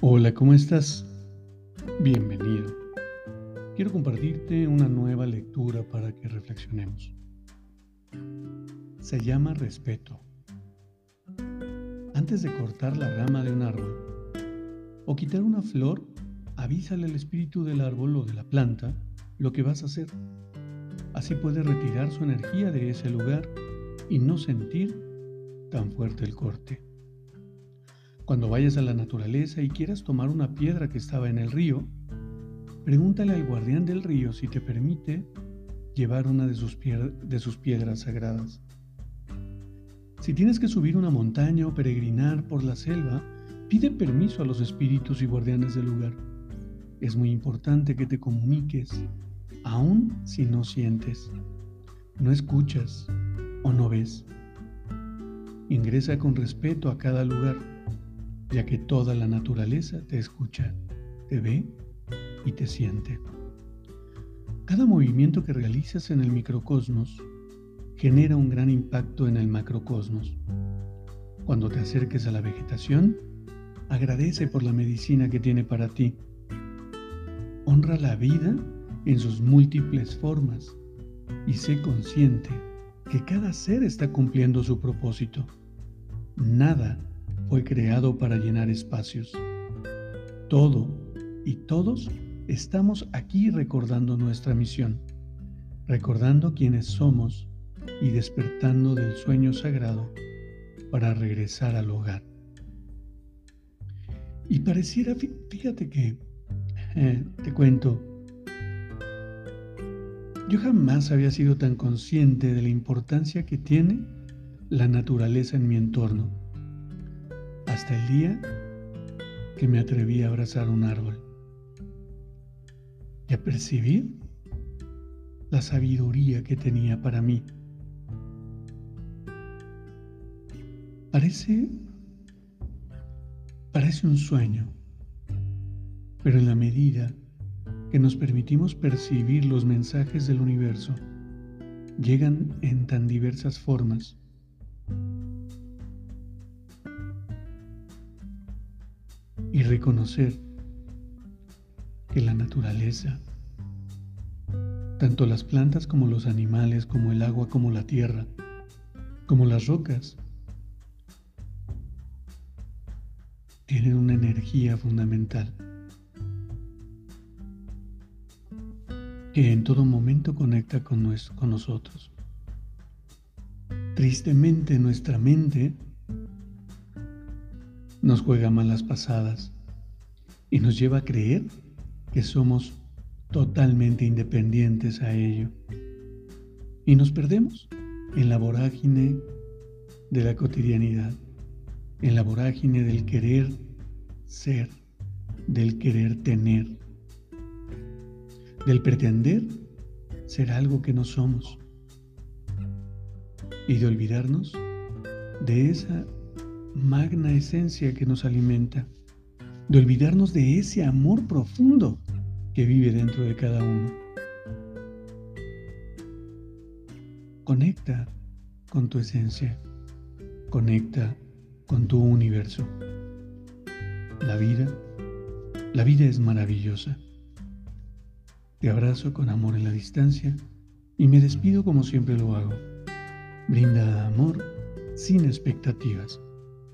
Hola, ¿cómo estás? Bienvenido. Quiero compartirte una nueva lectura para que reflexionemos. Se llama respeto. Antes de cortar la rama de un árbol o quitar una flor, avísale al espíritu del árbol o de la planta lo que vas a hacer. Así puedes retirar su energía de ese lugar y no sentir tan fuerte el corte. Cuando vayas a la naturaleza y quieras tomar una piedra que estaba en el río, pregúntale al guardián del río si te permite llevar una de sus, de sus piedras sagradas. Si tienes que subir una montaña o peregrinar por la selva, pide permiso a los espíritus y guardianes del lugar. Es muy importante que te comuniques, aun si no sientes, no escuchas o no ves. Ingresa con respeto a cada lugar ya que toda la naturaleza te escucha, te ve y te siente. Cada movimiento que realizas en el microcosmos genera un gran impacto en el macrocosmos. Cuando te acerques a la vegetación, agradece por la medicina que tiene para ti. Honra la vida en sus múltiples formas y sé consciente que cada ser está cumpliendo su propósito. Nada fue creado para llenar espacios. Todo y todos estamos aquí recordando nuestra misión, recordando quiénes somos y despertando del sueño sagrado para regresar al hogar. Y pareciera, fíjate que, eh, te cuento, yo jamás había sido tan consciente de la importancia que tiene la naturaleza en mi entorno hasta el día que me atreví a abrazar un árbol y a percibir la sabiduría que tenía para mí. Parece, parece un sueño, pero en la medida que nos permitimos percibir los mensajes del universo, llegan en tan diversas formas y reconocer que la naturaleza, tanto las plantas como los animales, como el agua, como la tierra, como las rocas, tienen una energía fundamental que en todo momento conecta con, con nosotros. Tristemente nuestra mente nos juega malas pasadas y nos lleva a creer que somos totalmente independientes a ello. Y nos perdemos en la vorágine de la cotidianidad, en la vorágine del querer ser, del querer tener, del pretender ser algo que no somos y de olvidarnos de esa magna esencia que nos alimenta, de olvidarnos de ese amor profundo que vive dentro de cada uno. Conecta con tu esencia, conecta con tu universo. La vida, la vida es maravillosa. Te abrazo con amor en la distancia y me despido como siempre lo hago. Brinda amor sin expectativas.